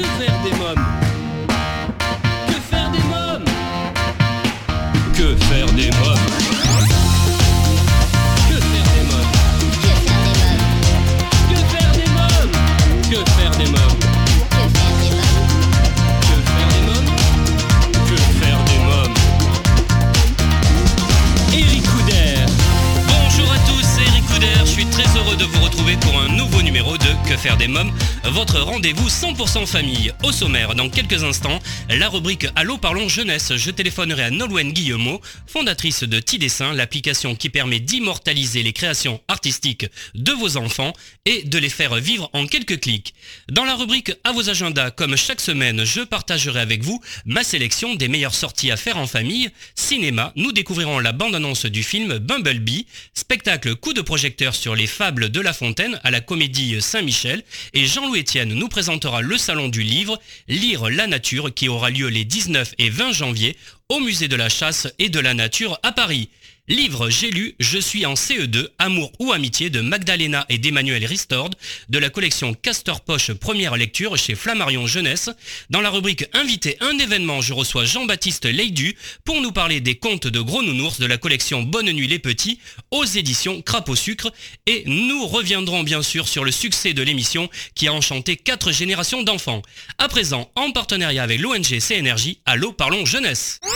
Que faire des moms? Que faire des moms? Que faire des moms? Que faire des moms? Que faire des moms? Que faire des moms? Que faire des moms? Que faire des moms? Eric Couder! Bonjour à tous, Eric Couder, je suis très heureux de vous retrouver pour un nouveau numéro de Que faire des moms? Votre rendez-vous 100% famille. Au sommaire, dans quelques instants, la rubrique Allô parlons jeunesse, je téléphonerai à Nolwenn Guillemot, fondatrice de T-Dessin, l'application qui permet d'immortaliser les créations artistiques de vos enfants et de les faire vivre en quelques clics. Dans la rubrique À vos agendas, comme chaque semaine, je partagerai avec vous ma sélection des meilleures sorties à faire en famille. Cinéma, nous découvrirons la bande-annonce du film Bumblebee, spectacle coup de projecteur sur les fables de La Fontaine à la comédie Saint-Michel, et Jean-Louis Etienne nous présentera le salon du livre Lire la nature qui aura lieu les 19 et 20 janvier au musée de la chasse et de la nature à Paris. Livre J'ai lu, je suis en CE2, Amour ou amitié de Magdalena et d'Emmanuel Ristord, de la collection Castor Poche première lecture chez Flammarion Jeunesse. Dans la rubrique Invité un événement, je reçois Jean-Baptiste Leidu pour nous parler des contes de gros nounours de la collection Bonne nuit les petits aux éditions Crapaud Sucre. Et nous reviendrons bien sûr sur le succès de l'émission qui a enchanté quatre générations d'enfants. À présent, en partenariat avec l'ONG CNRJ, Allô Parlons Jeunesse.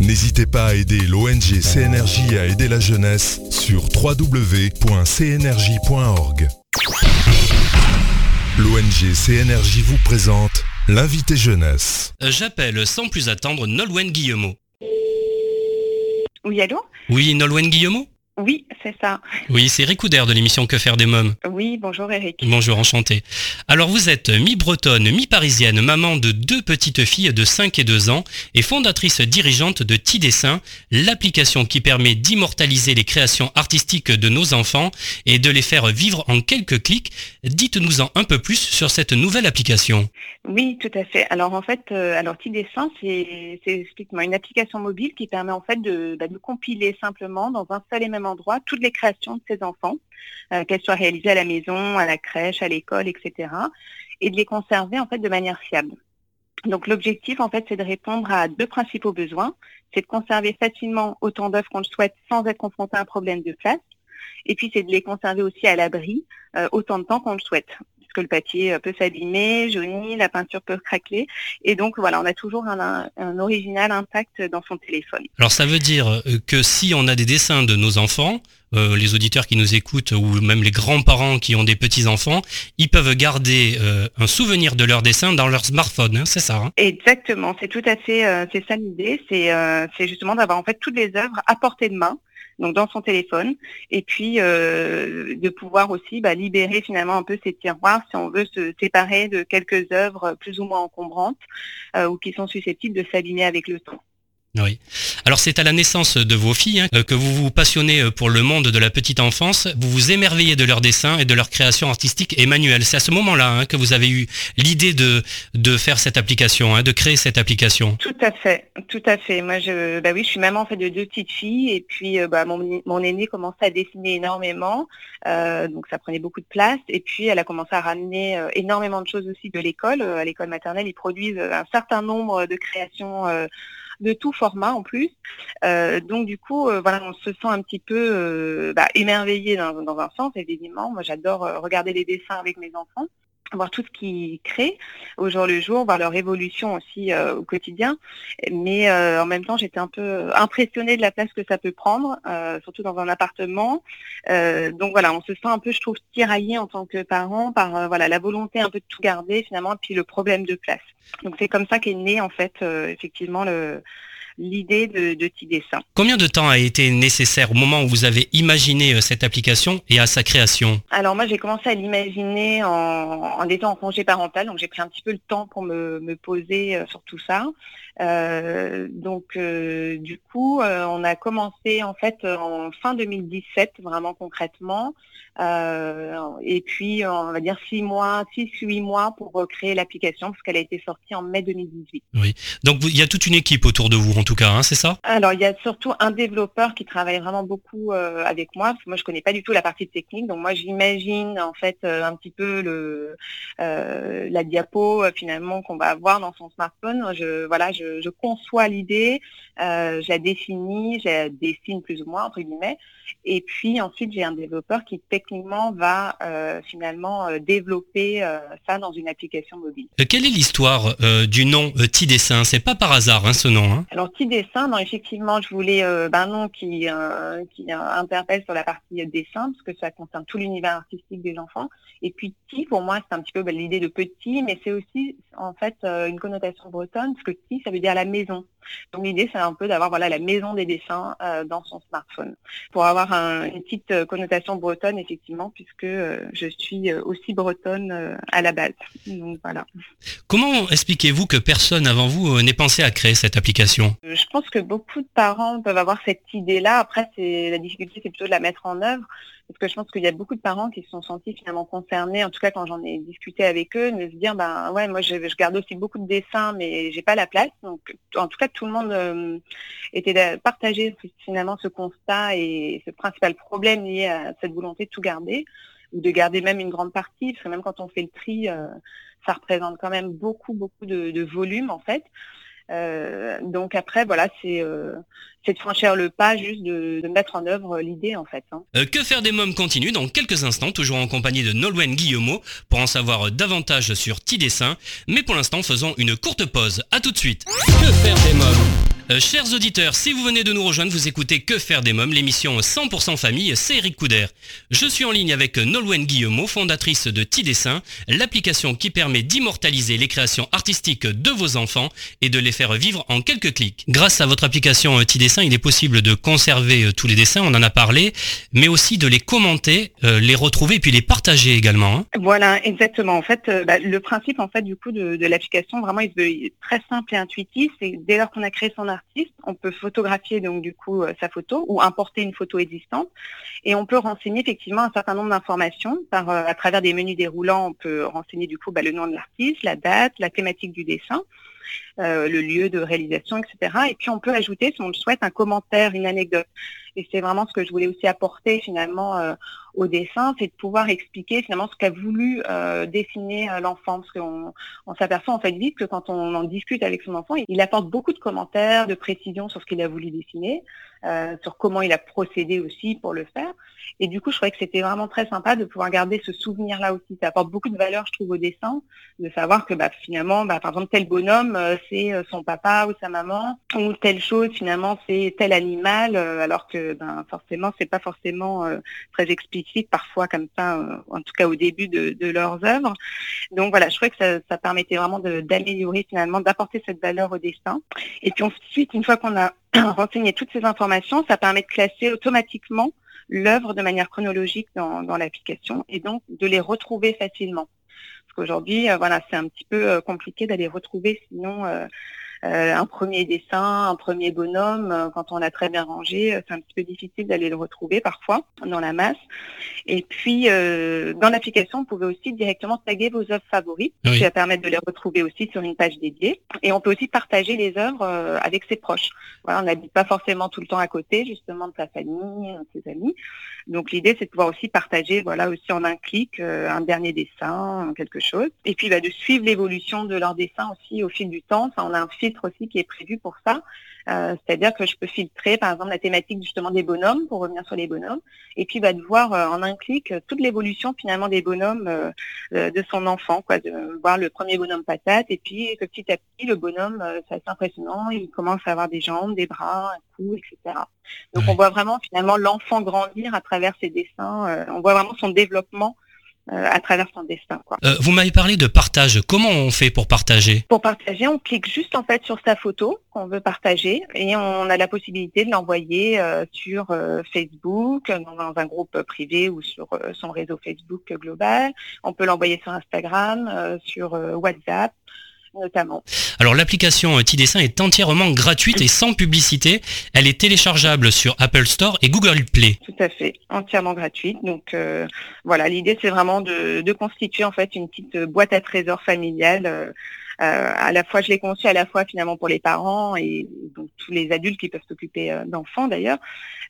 N'hésitez pas à aider l'ONG CNRJ à aider la jeunesse sur www.cnrj.org. L'ONG CNRJ vous présente l'invité jeunesse. J'appelle sans plus attendre Nolwenn Guillemot. Oui, allô? Oui, Nolwenn Guillemot? Oui, c'est ça. Oui, c'est Eric Couder de l'émission Que faire des mômes. Oui, bonjour Eric. Bonjour, enchanté. Alors vous êtes mi-bretonne, mi-parisienne, maman de deux petites filles de 5 et 2 ans et fondatrice dirigeante de T-Dessin, l'application qui permet d'immortaliser les créations artistiques de nos enfants et de les faire vivre en quelques clics. Dites-nous-en un peu plus sur cette nouvelle application. Oui, tout à fait. Alors en fait, euh, alors T-Dessin, c'est une application mobile qui permet en fait de, bah, de compiler simplement dans un seul et même toutes les créations de ses enfants, euh, qu'elles soient réalisées à la maison, à la crèche, à l'école, etc. et de les conserver en fait de manière fiable. Donc l'objectif en fait c'est de répondre à deux principaux besoins, c'est de conserver facilement autant d'œuvres qu'on le souhaite sans être confronté à un problème de place, et puis c'est de les conserver aussi à l'abri euh, autant de temps qu'on le souhaite parce que le papier euh, peut s'abîmer, jaunir, la peinture peut craquer. Et donc voilà, on a toujours un, original intact dans son téléphone. Alors ça veut dire euh, que si on a des dessins de nos enfants, euh, les auditeurs qui nous écoutent ou même les grands-parents qui ont des petits-enfants, ils peuvent garder euh, un souvenir de leurs dessins dans leur smartphone, hein, c'est ça hein? Exactement, c'est tout à fait, euh, c'est ça l'idée, c'est c'est justement d'avoir en fait toutes les œuvres à portée de main, donc dans son téléphone, et puis euh, de pouvoir aussi bah, libérer finalement un peu ses tiroirs si on veut se séparer de quelques œuvres plus ou moins encombrantes euh, ou qui sont susceptibles de s'abîmer avec le temps. Oui. Alors c'est à la naissance de vos filles hein, que vous vous passionnez euh, pour le monde de la petite enfance, vous vous émerveillez de leurs dessins et de leurs créations artistiques et manuelles. C'est à ce moment-là hein, que vous avez eu l'idée de, faire cette application, hein, de créer cette application. Tout à fait, tout à fait. Moi, je, bah oui, je suis maman en fait de deux petites filles et puis euh, bah, mon, mon aînée commençait à dessiner énormément, euh, donc ça prenait beaucoup de place. Et puis elle a commencé à ramener énormément de choses aussi de l'école. À l'école maternelle, ils produisent un certain nombre de créations de tout format en plus. Euh, donc du coup, euh, voilà, on se sent un petit peu euh, bah, émerveillé dans, dans un sens, évidemment. Moi, j'adore euh, regarder les dessins avec mes enfants voir tout ce qu'ils créent au jour le jour, voir leur évolution aussi euh, au quotidien. Mais euh, en même temps, j'étais un peu impressionnée de la place que ça peut prendre, euh, surtout dans un appartement. Euh, donc voilà, on se sent un peu, je trouve, tiraillé en tant que parent par euh, voilà la volonté un peu de tout garder finalement, et puis le problème de place. Donc c'est comme ça qu'est né en fait euh, effectivement le l'idée de, de Petit Dessin. Combien de temps a été nécessaire au moment où vous avez imaginé euh, cette application et à sa création? Alors moi j'ai commencé à l'imaginer en, en étant en congé parental, donc j'ai pris un petit peu le temps pour me, me poser euh, sur tout ça. Donc du coup, on a commencé en fait en fin 2017, vraiment concrètement. et puis, on va dire six mois, six, huit mois pour créer l'application, parce qu'elle a été sortie en mai 2018. Oui. Donc il y a toute une équipe autour de vous, en tout cas, hein, c'est ça? Alors, il y a surtout un développeur qui travaille vraiment beaucoup avec moi, parce que moi, je connais pas du tout la partie technique. Donc, moi, j'imagine en fait un petit peu le la diapo finalement qu'on va avoir dans son smartphone. Je voilà, je, conçois l'idée, euh, je la définis, je la dessine plus ou moins entre guillemets, et puis ensuite j'ai un développeur qui techniquement va euh, finalement euh, développer ça dans une application mobile. quelle est l'histoire du nom T-Dessin C'est pas par hasard hein, ce nom. Hein Alors T-Dessin, non effectivement, je voulais ben, un nom qui qui interpelle sur la partie dessin parce que ça concerne tout l'univers artistique des enfants. Et puis T pour moi c'est un petit peu ben, l'idée de petit, mais c'est aussi en fait une connotation bretonne parce que T ça veut dire la maison. Donc l'idée, c'est un peu d'avoir voilà la maison des dessins euh, dans son smartphone, pour avoir une petite euh, connotation bretonne effectivement, puisque euh, je suis aussi bretonne à la base. Donc voilà. Comment expliquez-vous que personne avant vous n'ait pensé à créer cette application? Je pense que beaucoup de parents peuvent avoir cette idée-là. Après, c'est la difficulté, c'est plutôt de la mettre en œuvre parce que je pense qu'il y a beaucoup de parents qui se sont sentis finalement concernés, en tout cas quand j'en ai discuté avec eux, de se dire ben ouais moi je, garde aussi beaucoup de dessins mais j'ai pas la place. Donc en tout cas tout le monde euh, était partagé finalement ce constat et ce principal problème lié à cette volonté de tout garder ou de garder même une grande partie, parce que même quand on fait le tri, euh, ça représente quand même beaucoup beaucoup de volume en fait. Euh, donc après, voilà, c'est de franchir le pas, juste de, mettre en œuvre l'idée en fait. Hein. Euh, que faire des mômes continue dans quelques instants, toujours en compagnie de Nolwenn Guillemot, pour en savoir davantage sur T-Dessin. Mais pour l'instant, faisons une courte pause. A tout de suite. Que faire des mômes? Euh, chers auditeurs, si vous venez de nous rejoindre, vous écoutez Que faire des mômes, l'émission 100% famille, c'est Eric Couder. Je suis en ligne avec Nolwenn Guillemot, fondatrice de T-Dessin, l'application qui permet d'immortaliser les créations artistiques de vos enfants et de les faire vivre en quelques clics. Grâce à votre application euh, Il est possible de conserver euh, tous les dessins, on en a parlé, mais aussi de les commenter, les retrouver et puis les partager également. Hein. Voilà, exactement. En fait, bah, le principe en fait du coup de, l'application, vraiment, il est très simple et intuitif. C'est dès lors qu'on a créé son artiste, on peut photographier donc du coup euh, sa photo ou importer une photo existante et on peut renseigner effectivement un certain nombre d'informations par euh, à travers des menus déroulants. On peut renseigner du coup bah, le nom de l'artiste, la date, la thématique du dessin. Euh, le lieu de réalisation, etc. Et puis on peut ajouter, si on le souhaite, un commentaire, une anecdote. Et c'est vraiment ce que je voulais aussi apporter finalement euh, au dessin, c'est de pouvoir expliquer finalement ce qu'a voulu euh, dessiner l'enfant. Parce qu'on on, s'aperçoit en fait vite que quand on en discute avec son enfant, il apporte beaucoup de commentaires, de précisions sur ce qu'il a voulu dessiner, sur comment il a procédé aussi pour le faire. Et du coup, je trouvais que c'était vraiment très sympa de pouvoir garder ce souvenir-là aussi. Ça apporte beaucoup de valeur, je trouve, au dessin, de savoir que bah, finalement, bah, par exemple, tel bonhomme, euh, c'est euh, son papa ou sa maman, ou telle chose, finalement, c'est tel animal, euh, alors que ben, forcément, c'est pas forcément très explicite parfois comme ça, en tout cas au début de, leurs œuvres. Donc voilà, je trouvais que ça, permettait vraiment d'améliorer finalement, d'apporter cette valeur au dessin. Et puis ensuite, une fois qu'on a renseigné toutes ces informations, ça permet de classer automatiquement l'œuvre de manière chronologique dans, l'application et donc de les retrouver facilement. Parce qu'aujourd'hui, euh, voilà, c'est un petit peu euh, compliqué d'aller retrouver sinon euh, euh, un premier dessin, un premier bonhomme, euh, quand on l'a très bien rangé, euh, c'est un petit peu difficile d'aller le retrouver parfois dans la masse. Et puis, dans l'application, vous pouvez aussi directement taguer vos œuvres favorites, qui va permettre de les retrouver aussi sur une page dédiée. Et on peut aussi partager les œuvres avec ses proches. Voilà, on n'habite pas forcément tout le temps à côté, justement, de sa famille, de ses amis. Donc l'idée, c'est de pouvoir aussi partager, voilà, aussi en un clic, un dernier dessin, quelque chose. Et puis, bah, de suivre l'évolution de leur dessin aussi au fil du temps. Ça, on a un fil aussi qui est prévu pour ça. Euh, c'est-à-dire que je peux filtrer, par exemple, la thématique justement des bonhommes, pour revenir sur les bonhommes, et puis bah, de voir euh, en un clic euh, toute l'évolution finalement des bonhommes de son enfant, quoi, de voir le premier bonhomme patate, et puis que petit à petit, le bonhomme, c'est assez impressionnant, il commence à avoir des jambes, des bras, un cou, etc. Donc on voit vraiment finalement l'enfant grandir à travers ses dessins, on voit vraiment son développement euh, à travers son destin. Quoi. Euh, vous m'avez parlé de partage. Comment on fait pour partager? Pour partager, on clique juste en fait sur sa photo qu'on veut partager et on a la possibilité de l'envoyer euh, sur Facebook, dans un groupe privé ou sur son réseau Facebook global. On peut l'envoyer sur Instagram, sur WhatsApp. Notamment. Alors l'application T-Dessin est entièrement gratuite et sans publicité. Elle est téléchargeable sur Apple Store et Google Play. Tout à fait, entièrement gratuite. Donc euh, voilà, l'idée c'est vraiment de, constituer en fait une petite boîte à trésors familiale. Euh, euh, à la fois, je l'ai conçue à la fois finalement pour les parents et donc tous les adultes qui peuvent s'occuper d'enfants d'ailleurs,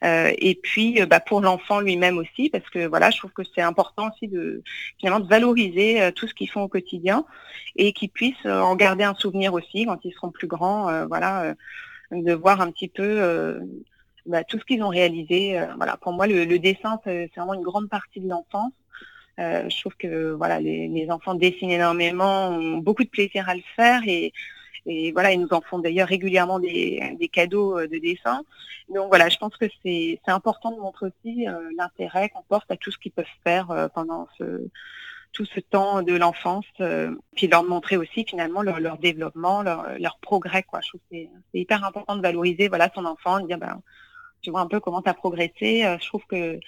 et puis bah, pour l'enfant lui-même aussi, parce que voilà, je trouve que c'est important aussi de finalement de valoriser tout ce qu'ils font au quotidien et qu'ils puissent en garder un souvenir aussi quand ils seront plus grands. voilà, de voir un petit peu bah, tout ce qu'ils ont réalisé. Euh, voilà, pour moi, le, dessin, c'est vraiment une grande partie de l'enfance. Euh, je trouve que voilà, les, enfants dessinent énormément, ont beaucoup de plaisir à le faire et, voilà, ils nous en font d'ailleurs régulièrement des, cadeaux euh, de dessin. Donc voilà, je pense que c'est important de montrer aussi l'intérêt qu'on porte à tout ce qu'ils peuvent faire pendant ce, tout ce temps de l'enfance, puis leur montrer aussi finalement leur, développement, leur, progrès. Quoi. Je trouve que c'est hyper important de valoriser voilà, son enfant, de dire ben, tu vois un peu comment tu as progressé. Euh, je trouve que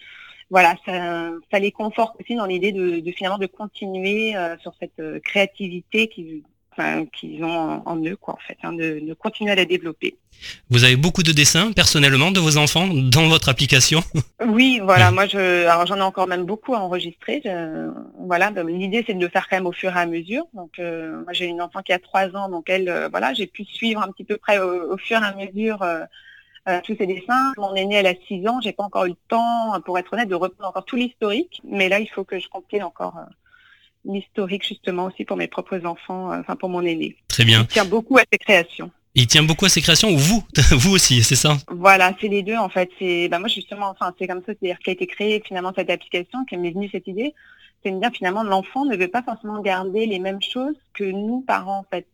voilà, ça, les conforte aussi dans l'idée de, finalement de continuer euh, sur cette euh, créativité qu'ils ont en, eux, quoi, en fait, hein, de, continuer à la développer. Vous avez beaucoup de dessins personnellement de vos enfants dans votre application? Oui, voilà, moi je, alors j'en ai encore même beaucoup à enregistrer. voilà, l'idée c'est de le faire quand même au fur et à mesure. Donc moi j'ai une enfant qui a trois ans, donc elle, voilà, j'ai pu suivre un petit peu près au, fur et à mesure euh, tous ces dessins. Mon aîné, elle a 6 ans, j'ai pas encore eu le temps, pour être honnête, de reprendre encore tout l'historique. Mais là, il faut que je complète encore euh, l'historique justement aussi pour mes propres enfants, euh, enfin pour mon aîné. Très bien. Il tient beaucoup à ses créations. Il tient beaucoup à ses créations ou vous, vous aussi, c'est ça? Voilà, c'est les deux en fait. C'est, bah moi justement, enfin c'est comme ça, c'est-à-dire qu'a été créée finalement cette application, qui m'est venue cette idée, c'est de dire finalement l'enfant ne veut pas forcément garder les mêmes choses que nous parents en fait.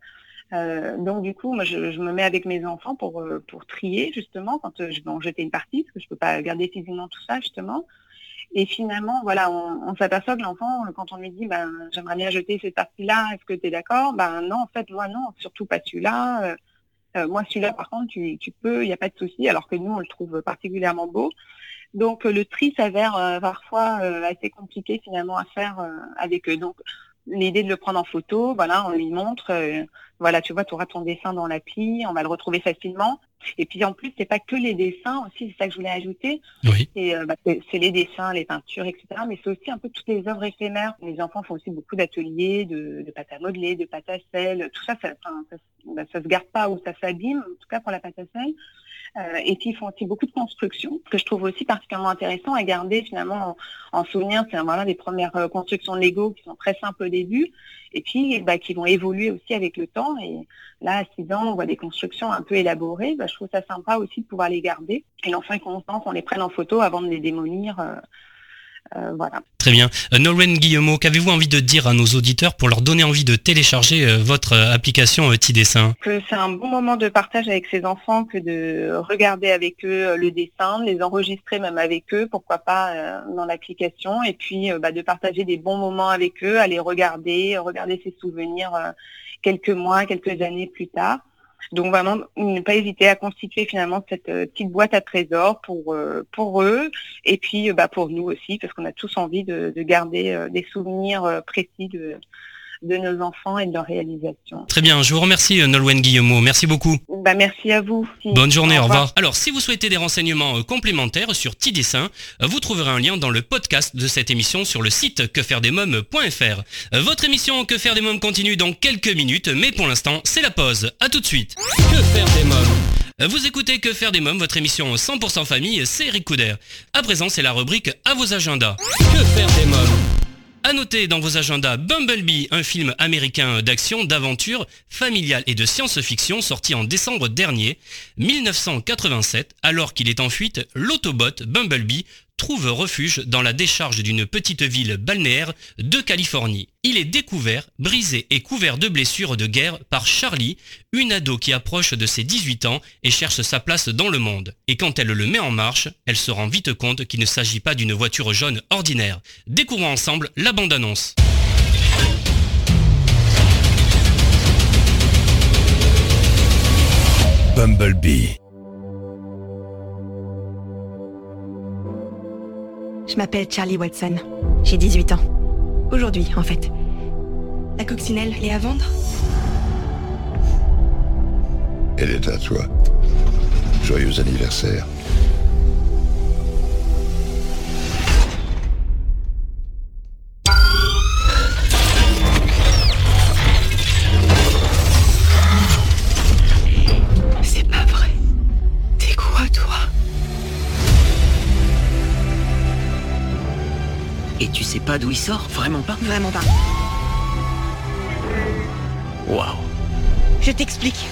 Euh, donc du coup, moi, je, me mets avec mes enfants pour, euh, trier justement quand euh, je vais en jeter une partie, parce que je peux pas garder physiquement tout ça justement. Et finalement, voilà, on, s'aperçoit que l'enfant, quand on lui dit, ben, j'aimerais bien jeter cette partie-là, est-ce que tu es d'accord? Ben non, en fait, moi non, surtout pas celui-là. moi, celui-là, par contre, tu, tu peux, il n'y a pas de souci, alors que nous, on le trouve particulièrement beau. Donc le tri s'avère parfois assez compliqué finalement à faire avec eux. Donc l'idée de le prendre en photo, voilà, on lui montre, euh, voilà, tu vois, tu auras ton dessin dans l'appli, on va le retrouver facilement. Et puis en plus, c'est pas que les dessins aussi, c'est ça que je voulais ajouter. Oui. Euh, bah, c'est les dessins, les peintures, etc. Mais c'est aussi un peu toutes les œuvres éphémères. Les enfants font aussi beaucoup d'ateliers, de, de pâte à modeler, de pâte à sel. Tout ça, ça, ça, bah, ça, se garde pas ou ça s'abîme, en tout cas pour la pâte à sel. Euh, et ils font aussi beaucoup de constructions, que je trouve aussi particulièrement intéressant à garder finalement en, souvenir. C'est voilà des premières euh, constructions Lego qui sont très simples au début, et puis bah, qui vont évoluer aussi avec le temps. Et là, à 6 ans, on voit des constructions un peu élaborées. Bah, je trouve ça sympa aussi de pouvoir les garder. Et l'enfant est constant qu'on les prenne en photo avant de les démolir. Euh, voilà. Très bien. Euh, Noreen Guillemot, qu'avez-vous envie de dire à nos auditeurs pour leur donner envie de télécharger euh, votre application T-Dessin Que c'est un bon moment de partage avec ses enfants que de regarder avec eux le dessin, les enregistrer même avec eux, pourquoi pas dans l'application, et puis bah, de partager des bons moments avec eux, aller regarder, regarder ses souvenirs quelques mois, quelques années plus tard. Donc vraiment, ne pas hésiter à constituer finalement cette euh, petite boîte à trésors pour, euh, pour eux. Et puis euh, bah, pour nous aussi, parce qu'on a tous envie de, de garder des souvenirs précis de, de nos enfants et de leur réalisation. Très bien, je vous remercie Nolwenn Guillemot, merci beaucoup. Bah, merci à vous. Bonne journée, au revoir. Alors si vous souhaitez des renseignements complémentaires sur Tidessin, vous trouverez un lien dans le podcast de cette émission sur le site quefairedesmoms.fr. Votre émission Que faire des mômes continue dans quelques minutes, mais pour l'instant c'est la pause. A tout de suite. Que faire des mômes vous écoutez Que faire des mômes, votre émission 100% famille, c'est Eric Couder. À présent, c'est la rubrique à vos agendas. Que faire des mômes à noter dans vos agendas Bumblebee, un film américain d'action, d'aventure, familial et de science-fiction sorti en décembre dernier, 1987, alors qu'il est en fuite, l'autobot Bumblebee trouve refuge dans la décharge d'une petite ville balnéaire de Californie. Il est découvert, brisé et couvert de blessures de guerre par Charlie, une ado qui approche de ses 18 ans et cherche sa place dans le monde. Et quand elle le met en marche, elle se rend vite compte qu'il ne s'agit pas d'une voiture jaune ordinaire. Découvrons ensemble la bande-annonce. Bumblebee Je m'appelle Charlie Watson. J'ai 18 ans. Aujourd'hui, en fait. La coccinelle, est à vendre Elle est à toi. Joyeux anniversaire. Et tu sais pas d'où il sort? Vraiment pas? Vraiment pas. Waouh. Je t'explique.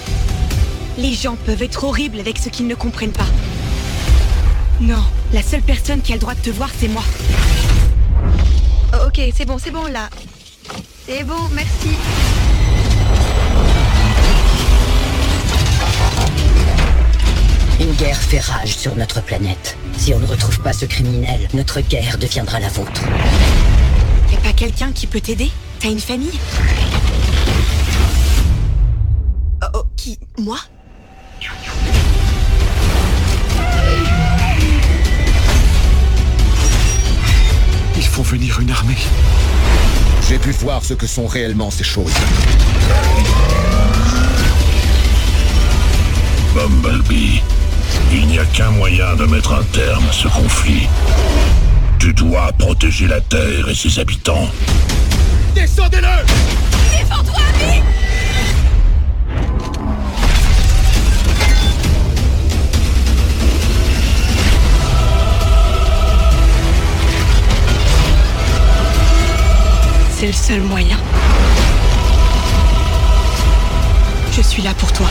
Les gens peuvent être horribles avec ce qu'ils ne comprennent pas. Non, la seule personne qui a le droit de te voir, c'est moi. Oh, ok, c'est bon, c'est bon là. C'est bon, merci. Guerre fait rage sur notre planète. Si on ne retrouve pas ce criminel, notre guerre deviendra la vôtre. Y a pas quelqu'un qui peut t'aider? T'as une famille? Oh, oh, qui? Moi? Il faut venir une armée. J'ai pu voir ce que sont réellement ces choses. Bumblebee, il n'y a qu'un moyen de mettre un terme à ce conflit. Tu dois protéger la Terre et ses habitants. Descendez-le Défends-toi, Abby C'est le seul moyen. Je suis là pour toi.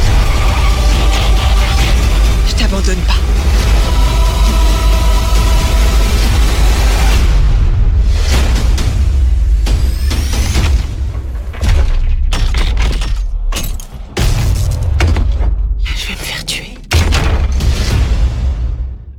Je t'abandonne pas.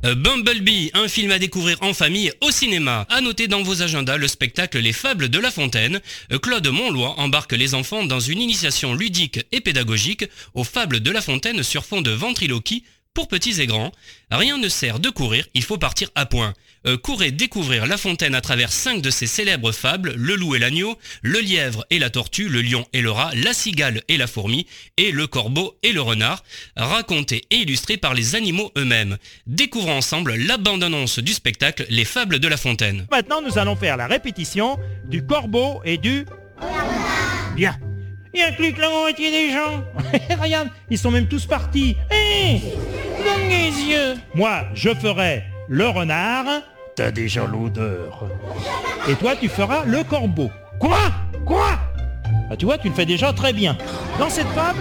Euh, Bumblebee, un film à découvrir en famille au cinéma. À noter dans vos agendas le spectacle Les Fables de La Fontaine. Euh, Claude Monlois embarque les enfants dans une initiation ludique et pédagogique aux Fables de La Fontaine sur fond de ventriloquie pour petits et grands. Rien ne sert de courir, il faut partir à point. Euh, courez découvrir La Fontaine à travers cinq de ses célèbres fables, le loup et l'agneau, le lièvre et la tortue, le lion et le rat, la cigale et la fourmi, et le corbeau et le renard, racontés et illustrés par les animaux eux-mêmes. Découvrons ensemble la bande-annonce du spectacle Les Fables de La Fontaine. Maintenant, nous allons faire la répétition du corbeau et du... Bien. Il plus que la moitié des gens. Regarde, ils sont même tous partis. Hé Donne les yeux. Moi, je ferai le renard. T'as déjà l'odeur. Et toi, tu feras le corbeau. Quoi? Quoi? Ah, Tu vois, tu le fais déjà très bien. Dans cette fable,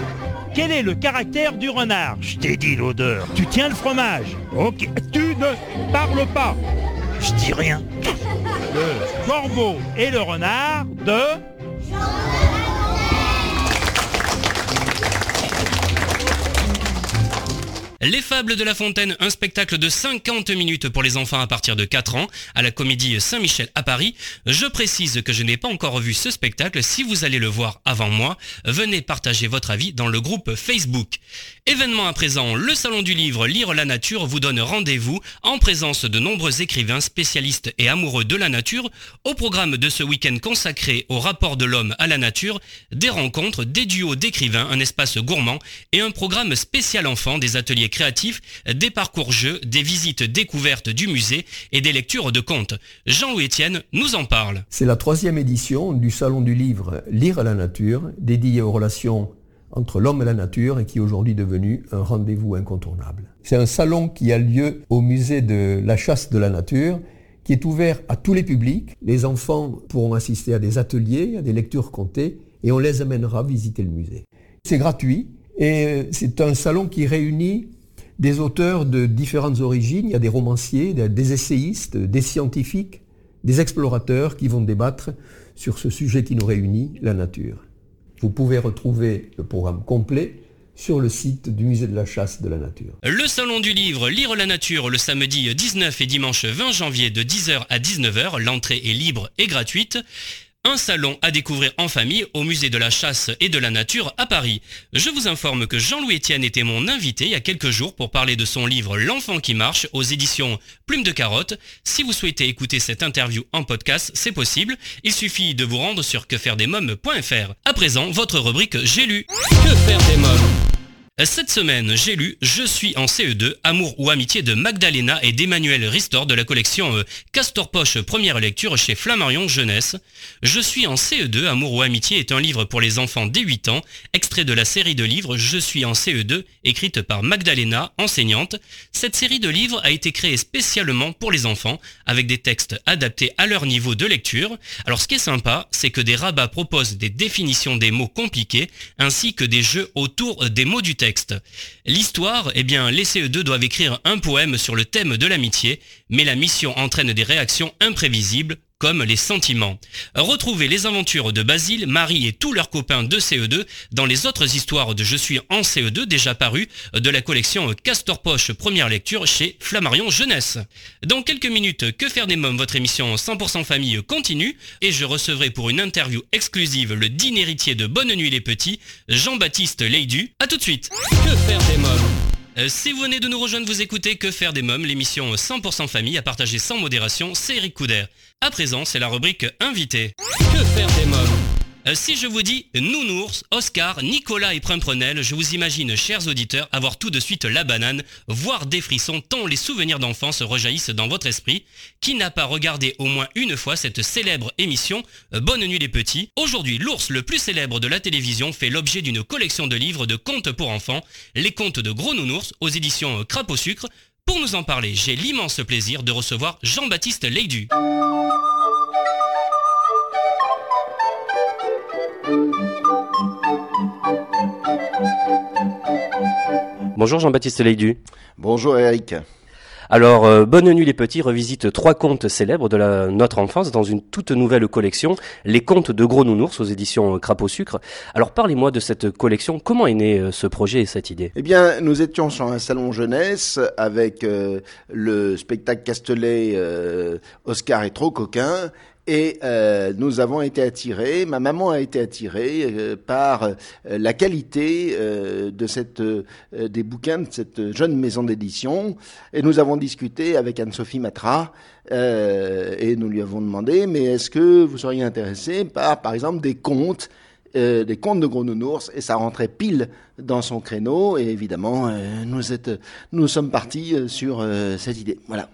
quel est le caractère du renard? Je t'ai dit l'odeur. Tu tiens le fromage. Ok. Tu ne parles pas. Je dis rien. Le corbeau et le renard de... Les Fables de La Fontaine, un spectacle de 50 minutes pour les enfants à partir de 4 ans, à la comédie Saint-Michel à Paris. Je précise que je n'ai pas encore vu ce spectacle. Si vous allez le voir avant moi, venez partager votre avis dans le groupe Facebook. Événement à présent, le Salon du Livre Lire la Nature vous donne rendez-vous en présence de nombreux écrivains spécialistes et amoureux de la nature. Au programme de ce week-end consacré au rapport de l'homme à la nature, des rencontres, des duos d'écrivains, un espace gourmand et un programme spécial enfant, des ateliers créatifs, des parcours jeux, des visites découvertes du musée et des lectures de contes. Jean-Louis Etienne nous en parle. C'est la troisième édition du Salon du Livre Lire la Nature, dédié aux relations entre l'homme et la nature et qui est aujourd'hui devenu un rendez-vous incontournable. C'est un salon qui a lieu au musée de la chasse de la nature, qui est ouvert à tous les publics. Les enfants pourront assister à des ateliers, à des lectures comptées, et on les amènera visiter le musée. C'est gratuit et c'est un salon qui réunit des auteurs de différentes origines. Il y a des romanciers, des essayistes, des scientifiques, des explorateurs qui vont débattre sur ce sujet qui nous réunit, la nature. Vous pouvez retrouver le programme complet sur le site du musée de la chasse de la nature. Le salon du livre Lire la nature le samedi 19 et dimanche 20 janvier de 10h à 19h. L'entrée est libre et gratuite. Un salon à découvrir en famille au musée de la chasse et de la nature à Paris. Je vous informe que Jean-Louis Etienne était mon invité il y a quelques jours pour parler de son livre L'enfant qui marche aux éditions Plume de Carotte. Si vous souhaitez écouter cette interview en podcast, c'est possible. Il suffit de vous rendre sur quefairedesmoms.fr. À présent, votre rubrique J'ai lu. Que faire des mômes? Cette semaine, j'ai lu Je suis en CE2, Amour ou amitié de Magdalena et d'Emmanuel Ristor de la collection euh, Castor Poche première lecture chez Flammarion Jeunesse. Je suis en CE2, Amour ou amitié est un livre pour les enfants dès 8 ans, extrait de la série de livres Je suis en CE2, écrite par Magdalena, enseignante. Cette série de livres a été créée spécialement pour les enfants, avec des textes adaptés à leur niveau de lecture. Alors ce qui est sympa, c'est que des rabats proposent des définitions des mots compliqués, ainsi que des jeux autour des mots du texte. L'histoire, eh les CE2 doivent écrire un poème sur le thème de l'amitié, mais la mission entraîne des réactions imprévisibles, comme les sentiments. Retrouvez les aventures de Basile, Marie et tous leurs copains de CE2 dans les autres histoires de Je suis en CE2 déjà parues de la collection Castor Poche première lecture chez Flammarion Jeunesse. Dans quelques minutes, Que faire des mômes, votre émission 100% famille continue et je recevrai pour une interview exclusive le digne héritier de Bonne Nuit les Petits, Jean-Baptiste Leidu. A tout de suite. Que faire des mômes? Si vous venez de nous rejoindre, vous écoutez Que faire des mômes, l'émission 100% famille à partager sans modération, c'est Eric Couder. À présent, c'est la rubrique Invité. Que faire des mômes euh, si je vous dis Nounours, Oscar, Nicolas et Primprenel, je vous imagine, chers auditeurs, avoir tout de suite la banane, voire des frissons tant les souvenirs d'enfance rejaillissent dans votre esprit. Qui n'a pas regardé au moins une fois cette célèbre émission euh, Bonne nuit les petits? Aujourd'hui, l'ours le plus célèbre de la télévision fait l'objet d'une collection de livres de contes pour enfants, les contes de Gros Nounours aux éditions Crapaud Sucre. Pour nous en parler, j'ai l'immense plaisir de recevoir Jean-Baptiste Leidu. Bonjour Jean-Baptiste Leidu. Bonjour Eric. Alors, euh, Bonne Nuit les Petits revisite trois contes célèbres de la, notre enfance dans une toute nouvelle collection, Les Contes de Gros Nounours aux éditions euh, Crapaud Sucre. Alors, parlez-moi de cette collection. Comment est né euh, ce projet et cette idée? Eh bien, nous étions sur un salon jeunesse avec le spectacle Castellet Oscar est trop coquin et euh, nous avons été attirés, ma maman a été attirée euh, par euh, la qualité de cette, des bouquins de cette jeune maison d'édition. Et nous avons discuté avec Anne-Sophie Matra et nous lui avons demandé, mais est-ce que vous seriez intéressé par, par exemple, des contes des contes de gros nounours? Et ça rentrait pile dans son créneau et évidemment nous, êtes, nous sommes partis sur cette idée. Voilà.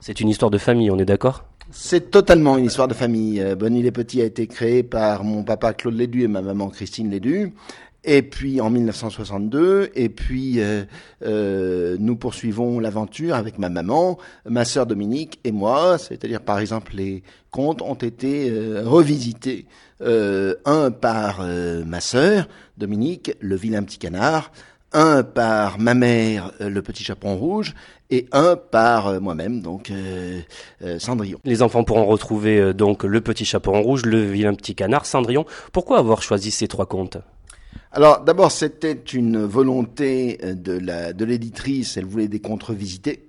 C'est une histoire de famille, on est d'accord? C'est totalement une histoire de famille. Euh, Bonnie les Petits a été créé par mon papa Claude Lédu et ma maman Christine Lédu. Et puis en 1962, et puis euh, euh, nous poursuivons l'aventure avec ma maman, ma sœur Dominique et moi. C'est-à-dire par exemple les contes ont été revisités, un par ma sœur Dominique, le vilain petit canard, un par ma mère, le petit chaperon rouge, et un par euh, moi-même, donc euh, euh, Cendrillon. Les enfants pourront retrouver donc le petit chaperon rouge, le vilain petit canard, Cendrillon. Pourquoi avoir choisi ces trois contes? Alors d'abord c'était une volonté de la de l'éditrice, elle voulait des contes revisités.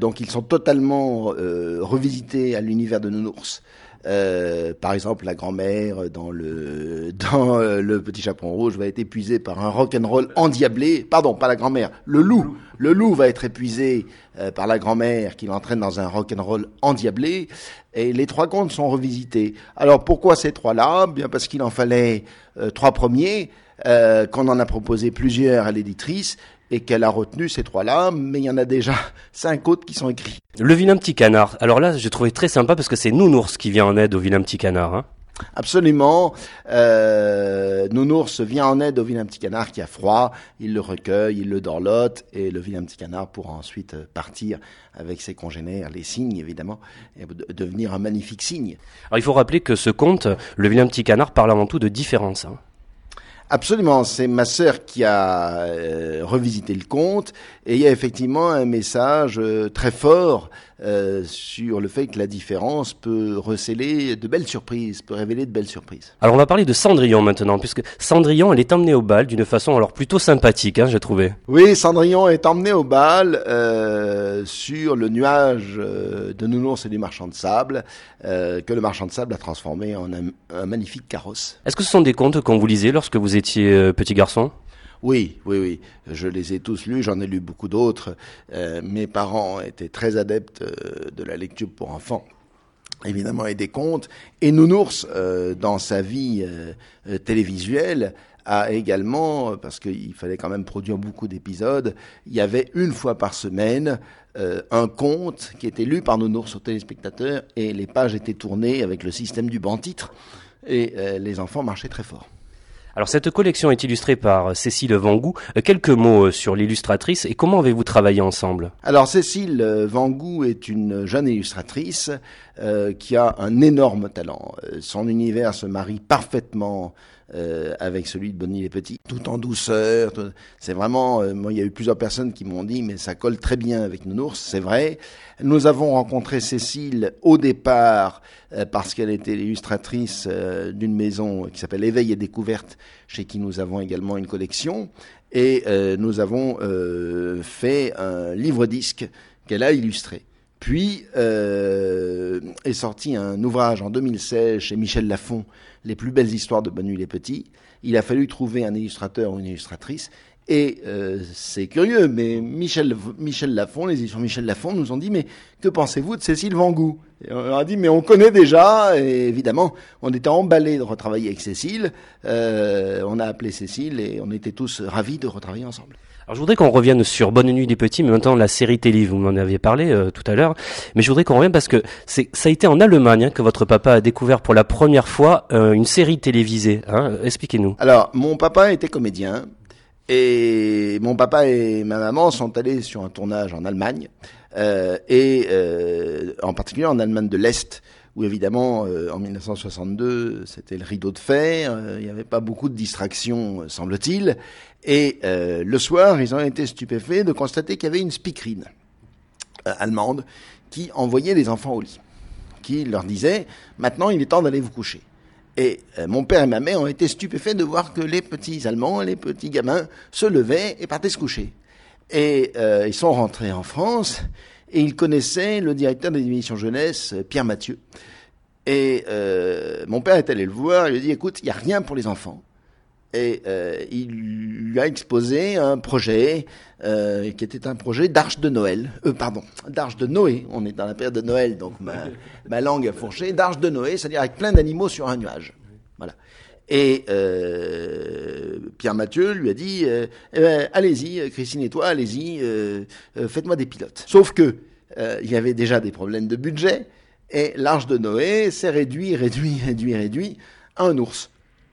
donc ils sont totalement revisités à l'univers de Nounours. Euh, par exemple, la grand-mère dans le dans euh, le Petit Chaperon Rouge va être épuisée par un rock'n'roll endiablé. Pardon, pas la grand-mère, le loup. Le loup va être épuisé euh, par la grand-mère qui l'entraîne dans un rock'n'roll endiablé. Et les trois contes sont revisités. Alors pourquoi ces trois-là? Bien parce qu'il en fallait trois premiers. qu'on en a proposé plusieurs à l'éditrice et qu'elle a retenu ces trois-là, mais il y en a déjà cinq autres qui sont écrits. Le vilain petit canard. Alors là, j'ai trouvé très sympa parce que c'est Nounours qui vient en aide au vilain petit canard. Hein. Absolument. Euh, Nounours vient en aide au vilain petit canard qui a froid, il le recueille, il le dorlote, et le vilain petit canard pourra ensuite partir avec ses congénères, les cygnes évidemment, et devenir un magnifique cygne. Alors il faut rappeler que ce conte, le vilain petit canard, parle avant tout de différence. Hein. Absolument, c'est ma sœur qui a euh, revisité le conte et il y a effectivement un message euh, très fort euh, sur le fait que la différence peut receler de belles surprises, peut révéler de belles surprises. Alors on va parler de Cendrillon maintenant, puisque Cendrillon, elle est emmenée au bal d'une façon alors plutôt sympathique, hein, j'ai trouvé. Oui, Cendrillon est emmenée au bal euh, sur le nuage euh, de Nounours et du marchand de sable, que le marchand de sable a transformé en un, un magnifique carrosse. Est-ce que ce sont des contes qu'on vous lisait lorsque vous étiez petit garçon? Oui, oui, oui. Je les ai tous lus, j'en ai lu beaucoup d'autres. Euh, mes parents étaient très adeptes euh, de la lecture pour enfants évidemment et des contes. Et Nounours, euh, dans sa vie télévisuelle, a également, parce qu'il fallait quand même produire beaucoup d'épisodes, il y avait une fois par semaine un conte qui était lu par Nounours aux téléspectateurs et les pages étaient tournées avec le système du banc-titre et les enfants marchaient très fort. Alors cette collection est illustrée par Cécile Vangou. Euh, quelques mots sur l'illustratrice et comment avez-vous travaillé ensemble? Alors Cécile Vangou est une jeune illustratrice qui a un énorme talent. Son univers se marie parfaitement euh, avec celui de Bonnie les Petits, tout en douceur. C'est vraiment, euh, il y a eu plusieurs personnes qui m'ont dit, mais ça colle très bien avec Nounours, c'est vrai. Nous avons rencontré Cécile au départ euh, parce qu'elle était l'illustratrice d'une maison qui s'appelle Éveil et Découverte, chez qui nous avons également une collection. Et nous avons fait un livre-disque qu'elle a illustré. Puis est sorti un ouvrage en 2016 chez Michel Lafon les plus belles histoires de Bonne les Petits. Il a fallu trouver un illustrateur ou une illustratrice. Et euh, c'est curieux, mais Michel, Michel Lafon, les éditions Michel Lafon nous ont dit, mais que pensez-vous de Cécile Vangou? Et On leur a dit, mais on connaît déjà, et évidemment, on était emballés de retravailler avec Cécile. Euh, on a appelé Cécile et on était tous ravis de retravailler ensemble. Alors je voudrais qu'on revienne sur Bonne Nuit des Petits, mais maintenant la série télé, vous m'en aviez parlé euh, tout à l'heure, mais je voudrais qu'on revienne parce que c'est ça a été en Allemagne hein, que votre papa a découvert pour la première fois euh, une série télévisée. Hein. Expliquez-nous. Alors mon papa était comédien et mon papa et ma maman sont allés sur un tournage en Allemagne euh, et en particulier en Allemagne de l'Est où évidemment en 1962 c'était le rideau de fer, il n'y avait pas beaucoup de distractions semble-t-il et euh, le soir, ils ont été stupéfaits de constater qu'il y avait une speakerine euh, allemande qui envoyait les enfants au lit, qui leur disait maintenant il est temps d'aller vous coucher. Et euh, mon père et ma mère ont été stupéfaits de voir que les petits Allemands, les petits gamins, se levaient et partaient se coucher. Et ils sont rentrés en France et ils connaissaient le directeur des émissions jeunesse, Pierre Mathieu. Et mon père est allé le voir et lui a dit écoute, il n'y a rien pour les enfants et euh, il lui a exposé un projet euh, qui était un projet d'arche de Noël, euh, pardon, d'arche de Noé. On est dans la période de Noël, donc ma, ma langue a fourché. D'arche de Noé, c'est-à-dire avec plein d'animaux sur un nuage. Voilà. Et euh, Pierre Mathieu lui a dit eh ben, allez-y, Christine et toi, allez-y, faites-moi des pilotes. Sauf que il y avait déjà des problèmes de budget et l'arche de Noé s'est réduit, réduit, réduit, réduit à un ours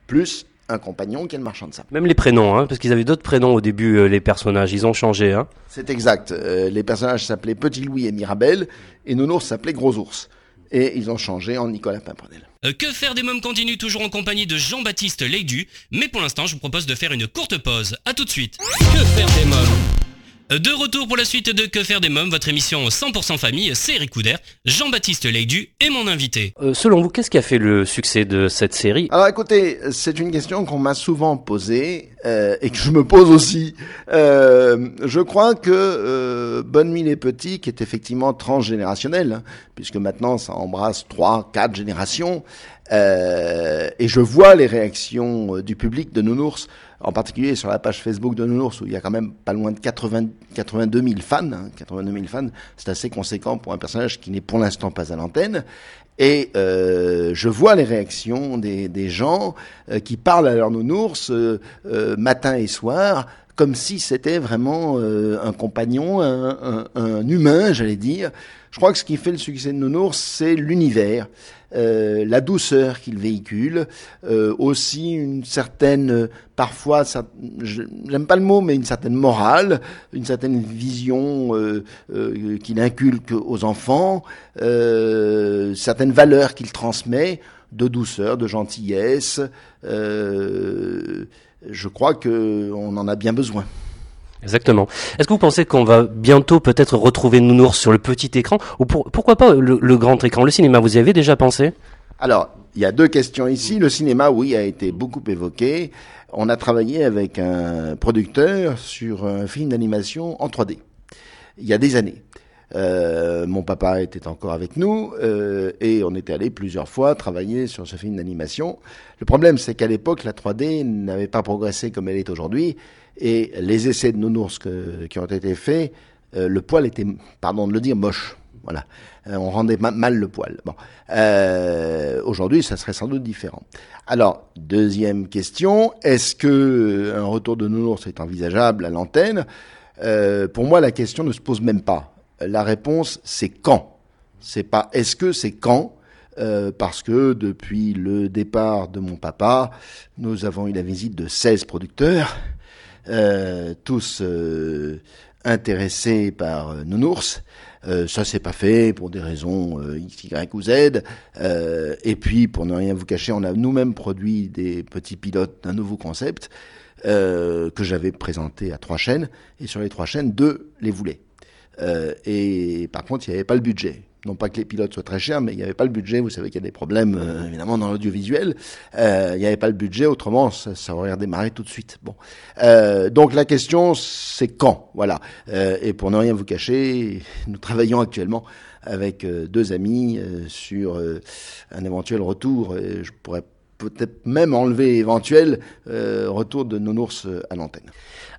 plus un compagnon qui est le marchand de sable. Même les prénoms, hein, parce qu'ils avaient d'autres prénoms au début, euh, les personnages, ils ont changé. Hein. C'est exact. Euh, les personnages s'appelaient Petit Louis et Mirabel, et Nounours s'appelait Gros Ours. Et ils ont changé en Nicolas Pimprenel. Euh, que faire des mômes continue toujours en compagnie de Jean-Baptiste Leidu, mais pour l'instant je vous propose de faire une courte pause. A tout de suite. Que faire des mômes? De retour pour la suite de Que faire des mômes, votre émission 100% famille, c'est Eric Couder, Jean-Baptiste Leidu et mon invité. Euh, selon vous, qu'est-ce qui a fait le succès de cette série? Alors écoutez, c'est une question qu'on m'a souvent posée euh, et que je me pose aussi. Euh, je crois que Bonne Nuit les Petits, qui est effectivement transgénérationnel, hein, puisque maintenant ça embrasse trois, quatre générations, et je vois les réactions du public de Nounours en particulier sur la page Facebook de Nounours, où il y a quand même pas loin de 80, 82 000 fans. 82 000 fans, c'est assez conséquent pour un personnage qui n'est pour l'instant pas à l'antenne. Et euh, je vois les réactions des, gens euh, qui parlent à leur nounours euh, euh, matin et soir, comme si c'était vraiment un compagnon, un humain, j'allais dire. Je crois que ce qui fait le succès de Nounours, c'est l'univers. Euh, la douceur qu'il véhicule, euh, aussi une certaine, parfois, j'aime pas le mot, mais une certaine morale, une certaine vision euh, qu'il inculque aux enfants, certaines valeurs qu'il transmet de douceur, de gentillesse. je crois qu'on en a bien besoin. Exactement. Est-ce que vous pensez qu'on va bientôt peut-être retrouver Nounours sur le petit écran ou pourquoi pas le, grand écran Le cinéma, vous y avez déjà pensé? Alors, il y a deux questions ici. Le cinéma, oui, a été beaucoup évoqué. On a travaillé avec un producteur sur un film d'animation en 3D. Il y a des années. Euh, mon papa était encore avec nous euh, et on était allé plusieurs fois travailler sur ce film d'animation. Le problème, c'est qu'à l'époque, la 3D n'avait pas progressé comme elle est aujourd'hui et les essais de nounours qui ont été faits, euh, le poil était, pardon de le dire, moche. Voilà, on rendait mal le poil. Bon, aujourd'hui, ça serait sans doute différent. Alors, deuxième question, est-ce que un retour de nounours est envisageable à l'antenne? Pour moi, la question ne se pose même pas. La réponse, c'est quand? C'est pas est-ce que, c'est quand? Euh, parce que depuis le départ de mon papa, nous avons eu la visite de 16 producteurs, euh, tous euh, intéressés par Nounours. ça s'est pas fait pour des raisons X, Y ou Z. et puis, pour ne rien vous cacher, on a nous-mêmes produit des petits pilotes d'un nouveau concept que j'avais présenté à trois chaînes. Et sur les trois chaînes, deux les voulaient. et par contre, il n'y avait pas le budget non pas que les pilotes soient très chers, mais il n'y avait pas le budget. Vous savez qu'il y a des problèmes euh, évidemment dans l'audiovisuel. Euh, il n'y avait pas le budget, autrement ça, aurait redémarré tout de suite. Bon, euh, donc la question c'est quand, voilà. Et pour ne rien vous cacher, nous travaillons actuellement avec deux amis sur un éventuel retour. Et je pourrais peut-être même enlever éventuel retour de Nounours à l'antenne.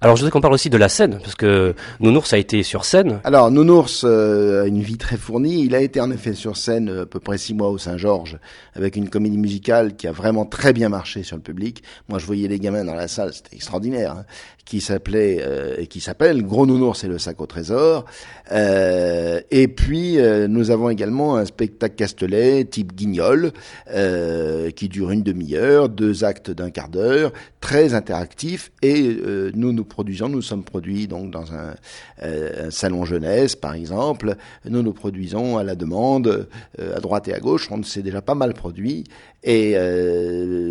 Alors je voudrais qu'on parle aussi de la scène, parce que Nounours a été sur scène. Alors Nounours euh, a une vie très fournie. Il a été en effet sur scène euh, à peu près six mois au Saint-Georges, avec une comédie musicale qui a vraiment très bien marché sur le public. Moi je voyais les gamins dans la salle, c'était extraordinaire. Hein qui s'appelait euh, et qui s'appelle Gros Nounours et le sac au trésor. Euh, et puis euh, nous avons également un spectacle castelet type Guignol qui dure une demi-heure, deux actes d'un quart d'heure, très interactif. Et nous nous produisons, nous sommes produits donc dans un, un, salon jeunesse par exemple. Nous nous produisons à la demande à droite et à gauche. On s'est déjà pas mal produit et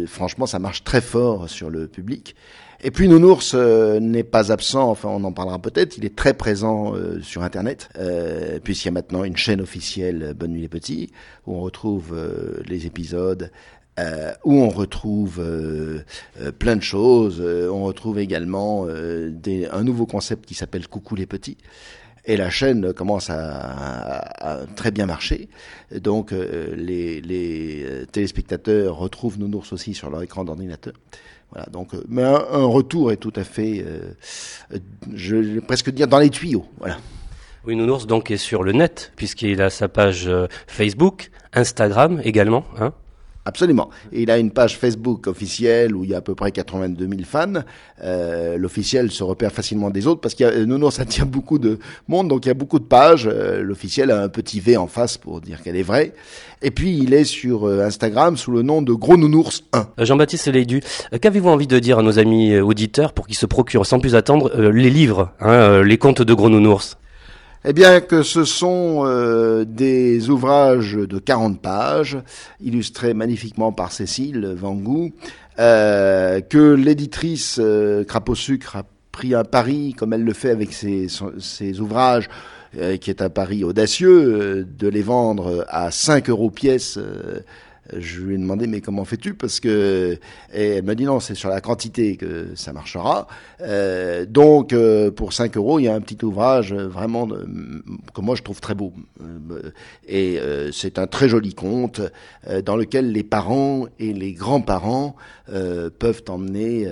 franchement ça marche très fort sur le public. Et puis Nounours euh, n'est pas absent, enfin on en parlera peut-être, il est très présent euh, sur Internet, euh, puisqu'il y a maintenant une chaîne officielle Bonne Nuit les Petits, où on retrouve les épisodes, où on retrouve plein de choses. on retrouve également des, un nouveau concept qui s'appelle Coucou les Petits. Et la chaîne commence à, très bien marcher. Donc les, les téléspectateurs retrouvent Nounours aussi sur leur écran d'ordinateur. Voilà, donc, euh, mais un, retour est tout à fait, euh, je vais presque dire, dans les tuyaux. Voilà. Oui, Nounours donc est sur le net, puisqu'il a sa page euh, Facebook, Instagram également. Hein Absolument. il a une page Facebook officielle où il y a à peu près 82 000 fans. Euh, L'officiel se repère facilement des autres parce qu'il y a Nounours ça tient beaucoup de monde, donc il y a beaucoup de pages. Euh, l'officiel a un petit V en face pour dire qu'elle est vraie. Et puis il est sur euh, Instagram sous le nom de Gros Nounours 1. Euh, Jean-Baptiste Leidu, qu'avez-vous envie de dire à nos amis auditeurs pour qu'ils se procurent sans plus attendre les livres, hein, les contes de Gros Nounours eh bien que ce sont euh, des ouvrages de 40 pages, illustrés magnifiquement par Cécile Vangou, euh, que l'éditrice euh, Crapaud Sucre a pris un pari, comme elle le fait avec ses, ouvrages, qui est un pari audacieux, de les vendre à 5 euros pièce je lui ai demandé mais comment fais-tu? Parce que et elle m'a dit non c'est sur la quantité que ça marchera. Euh, donc euh, pour 5 euros il y a un petit ouvrage euh, vraiment de, que moi je trouve très beau et c'est un très joli conte dans lequel les parents et les grands-parents peuvent emmener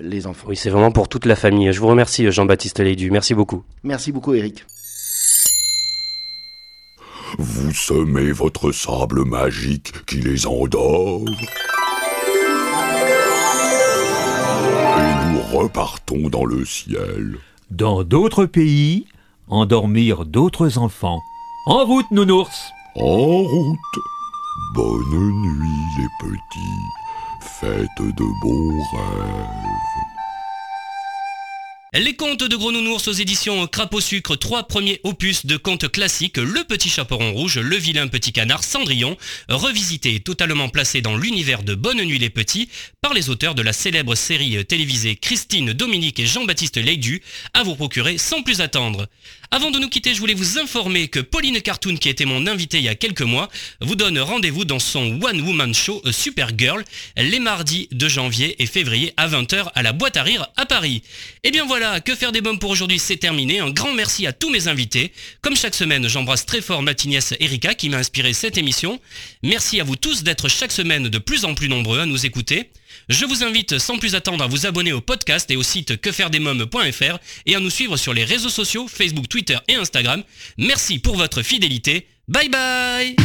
les enfants. Oui c'est vraiment pour toute la famille. Je vous remercie Jean-Baptiste Lédu. Merci beaucoup. Merci beaucoup Eric. Vous semez votre sable magique qui les endort. Et nous repartons dans le ciel. Dans d'autres pays, endormir d'autres enfants. En route, nounours En route. Bonne nuit, les petits. Faites de bons rêves. Les contes de Gros Nounours aux éditions Crapaud Sucre, trois premiers opus de contes classiques, Le Petit Chaperon Rouge, Le Vilain Petit Canard, Cendrillon, revisité et totalement placé dans l'univers de Bonne Nuit les Petits par les auteurs de la célèbre série télévisée Christine, Dominique et Jean-Baptiste Leidu, à vous procurer sans plus attendre. Avant de nous quitter, je voulais vous informer que Pauline Cartoon, qui était mon invitée il y a quelques mois, vous donne rendez-vous dans son One Woman Show Supergirl les mardis de janvier et février à 20h à la boîte à rire à Paris. Et eh bien voilà, que faire des bombes pour aujourd'hui, c'est terminé. Un grand merci à tous mes invités. Comme chaque semaine, j'embrasse très fort ma Erika qui m'a inspiré cette émission. Merci à vous tous d'être chaque semaine de plus en plus nombreux à nous écouter. Je vous invite sans plus attendre à vous abonner au podcast et au site quefairedesmoms.fr et à nous suivre sur les réseaux sociaux Facebook, Twitter et Instagram. Merci pour votre fidélité. Bye bye